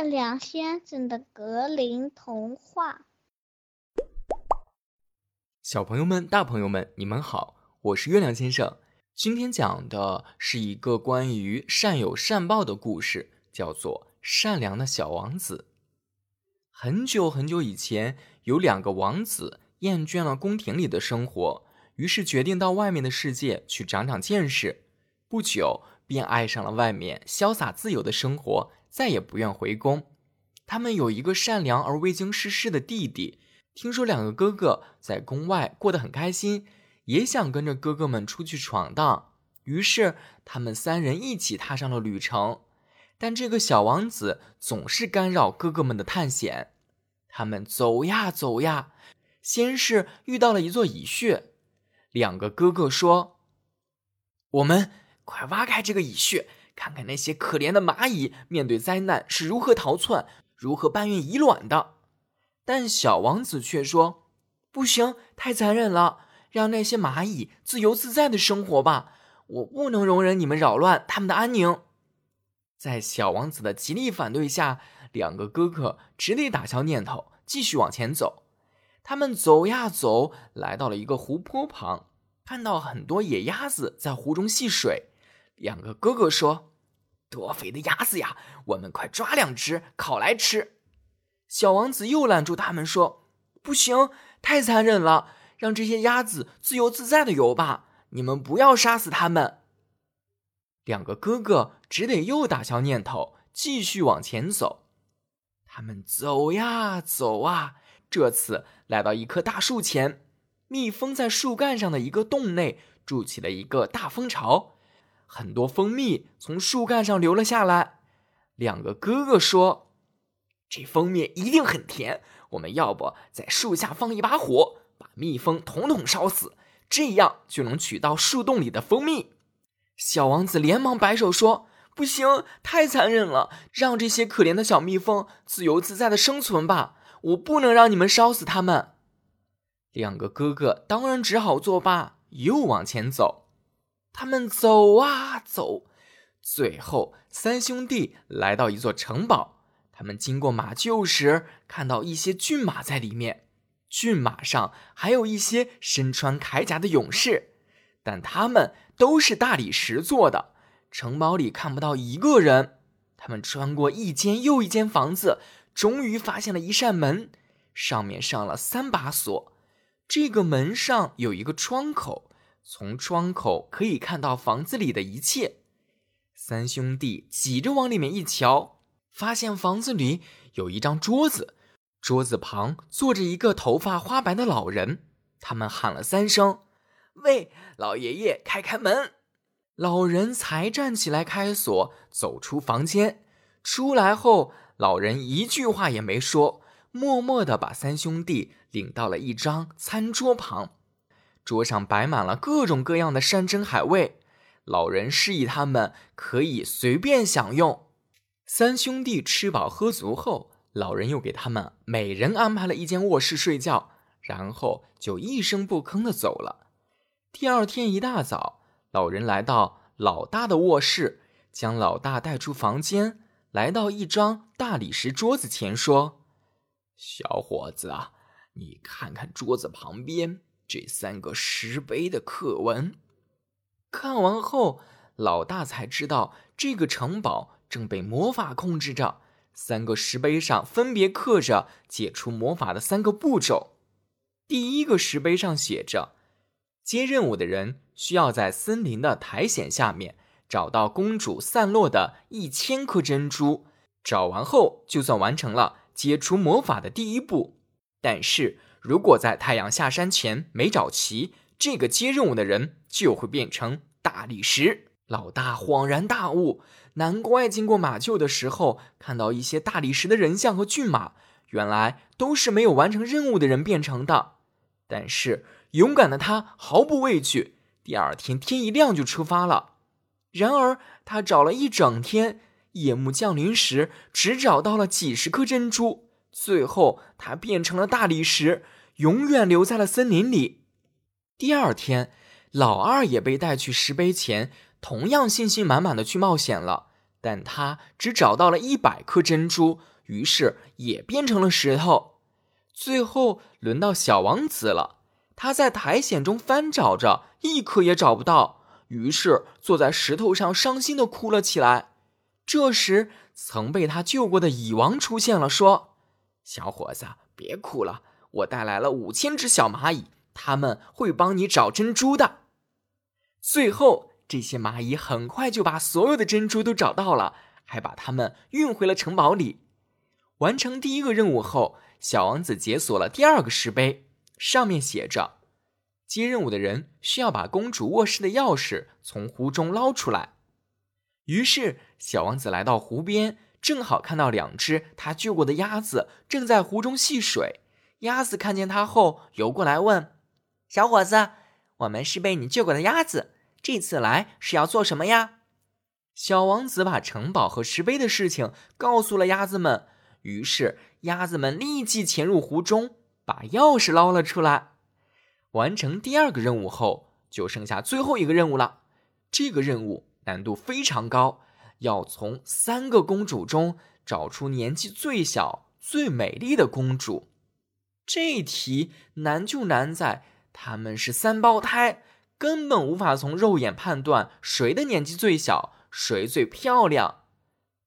月亮先生的格林童话。小朋友们、大朋友们，你们好，我是月亮先生。今天讲的是一个关于善有善报的故事，叫做《善良的小王子》。很久很久以前，有两个王子厌倦了宫廷里的生活，于是决定到外面的世界去长长见识。不久，便爱上了外面潇洒自由的生活，再也不愿回宫。他们有一个善良而未经世事的弟弟，听说两个哥哥在宫外过得很开心，也想跟着哥哥们出去闯荡，于是他们三人一起踏上了旅程。但这个小王子总是干扰哥哥们的探险。他们走呀走呀，先是遇到了一座蚁穴。两个哥哥说：“我们快挖开这个蚁穴，看看那些可怜的蚂蚁面对灾难是如何逃窜、如何搬运蚁卵的。”但小王子却说：“不行，太残忍了，让那些蚂蚁自由自在的生活吧。我不能容忍你们扰乱他们的安宁。”在小王子的极力反对下，两个哥哥只得打消念头，继续往前走。他们走呀走，来到了一个湖泊旁，看到很多野鸭子在湖中戏水。两个哥哥说：“多肥的鸭子呀，我们快抓两只烤来吃。”小王子又拦住他们说：“不行，太残忍了，让这些鸭子自由自在的游吧，你们不要杀死它们。”两个哥哥只得又打消念头，继续往前走。他们走呀走啊，这次来到一棵大树前，蜜蜂在树干上的一个洞内筑起了一个大蜂巢，很多蜂蜜从树干上流了下来。两个哥哥说：“这蜂蜜一定很甜，我们要不在树下放一把火，把蜜蜂统统烧死，这样就能取到树洞里的蜂蜜。”小王子连忙摆手说：“不行，太残忍了！让这些可怜的小蜜蜂自由自在的生存吧，我不能让你们烧死它们。”两个哥哥当然只好作罢，又往前走。他们走啊走，最后三兄弟来到一座城堡。他们经过马厩时，看到一些骏马在里面，骏马上还有一些身穿铠甲的勇士。但他们都是大理石做的，城堡里看不到一个人。他们穿过一间又一间房子，终于发现了一扇门，上面上了三把锁。这个门上有一个窗口，从窗口可以看到房子里的一切。三兄弟挤着往里面一瞧，发现房子里有一张桌子，桌子旁坐着一个头发花白的老人。他们喊了三声。喂，老爷爷，开开门！老人才站起来开锁，走出房间。出来后，老人一句话也没说，默默地把三兄弟领到了一张餐桌旁。桌上摆满了各种各样的山珍海味，老人示意他们可以随便享用。三兄弟吃饱喝足后，老人又给他们每人安排了一间卧室睡觉，然后就一声不吭地走了。第二天一大早，老人来到老大的卧室，将老大带出房间，来到一张大理石桌子前，说：“小伙子啊，你看看桌子旁边这三个石碑的刻文。”看完后，老大才知道这个城堡正被魔法控制着。三个石碑上分别刻着解除魔法的三个步骤。第一个石碑上写着。接任务的人需要在森林的苔藓下面找到公主散落的一千颗珍珠，找完后就算完成了解除魔法的第一步。但是如果在太阳下山前没找齐，这个接任务的人就会变成大理石。老大恍然大悟，难怪经过马厩的时候看到一些大理石的人像和骏马，原来都是没有完成任务的人变成的。但是。勇敢的他毫不畏惧，第二天天一亮就出发了。然而他找了一整天，夜幕降临时只找到了几十颗珍珠。最后他变成了大理石，永远留在了森林里。第二天，老二也被带去石碑前，同样信心满满的去冒险了。但他只找到了一百颗珍珠，于是也变成了石头。最后轮到小王子了，他在苔藓中翻找着，一颗也找不到，于是坐在石头上伤心的哭了起来。这时，曾被他救过的蚁王出现了，说：“小伙子，别哭了，我带来了五千只小蚂蚁，他们会帮你找珍珠的。”最后，这些蚂蚁很快就把所有的珍珠都找到了，还把它们运回了城堡里。完成第一个任务后，小王子解锁了第二个石碑，上面写着：“接任务的人需要把公主卧室的钥匙从湖中捞出来。”于是，小王子来到湖边，正好看到两只他救过的鸭子正在湖中戏水。鸭子看见他后，游过来问：“小伙子。”我们是被你救过的鸭子，这次来是要做什么呀？小王子把城堡和石碑的事情告诉了鸭子们，于是鸭子们立即潜入湖中，把钥匙捞了出来。完成第二个任务后，就剩下最后一个任务了。这个任务难度非常高，要从三个公主中找出年纪最小、最美丽的公主。这题难就难在。他们是三胞胎，根本无法从肉眼判断谁的年纪最小，谁最漂亮。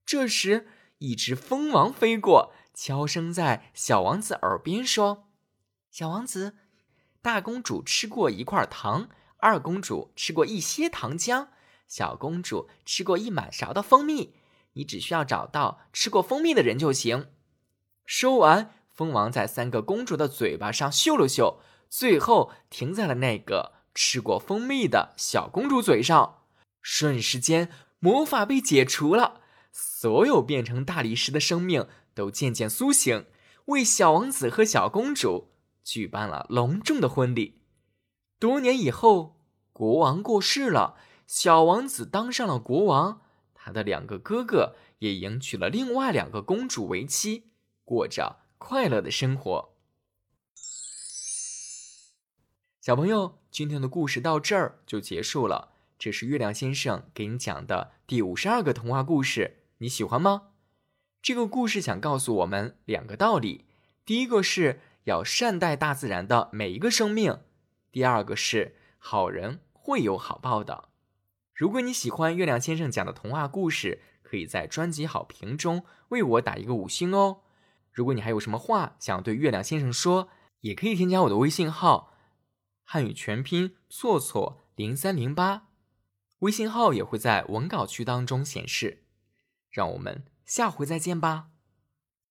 这时，一只蜂王飞过，悄声在小王子耳边说：“小王子，大公主吃过一块糖，二公主吃过一些糖浆，小公主吃过一满勺的蜂蜜。你只需要找到吃过蜂蜜的人就行。”说完，蜂王在三个公主的嘴巴上嗅了嗅。最后停在了那个吃过蜂蜜的小公主嘴上，瞬时间魔法被解除了，所有变成大理石的生命都渐渐苏醒，为小王子和小公主举办了隆重的婚礼。多年以后，国王过世了，小王子当上了国王，他的两个哥哥也迎娶了另外两个公主为妻，过着快乐的生活。小朋友，今天的故事到这儿就结束了。这是月亮先生给你讲的第五十二个童话故事，你喜欢吗？这个故事想告诉我们两个道理：第一个是要善待大自然的每一个生命；第二个是好人会有好报的。如果你喜欢月亮先生讲的童话故事，可以在专辑好评中为我打一个五星哦。如果你还有什么话想对月亮先生说，也可以添加我的微信号。汉语全拼错错零三零八，微信号也会在文稿区当中显示。让我们下回再见吧。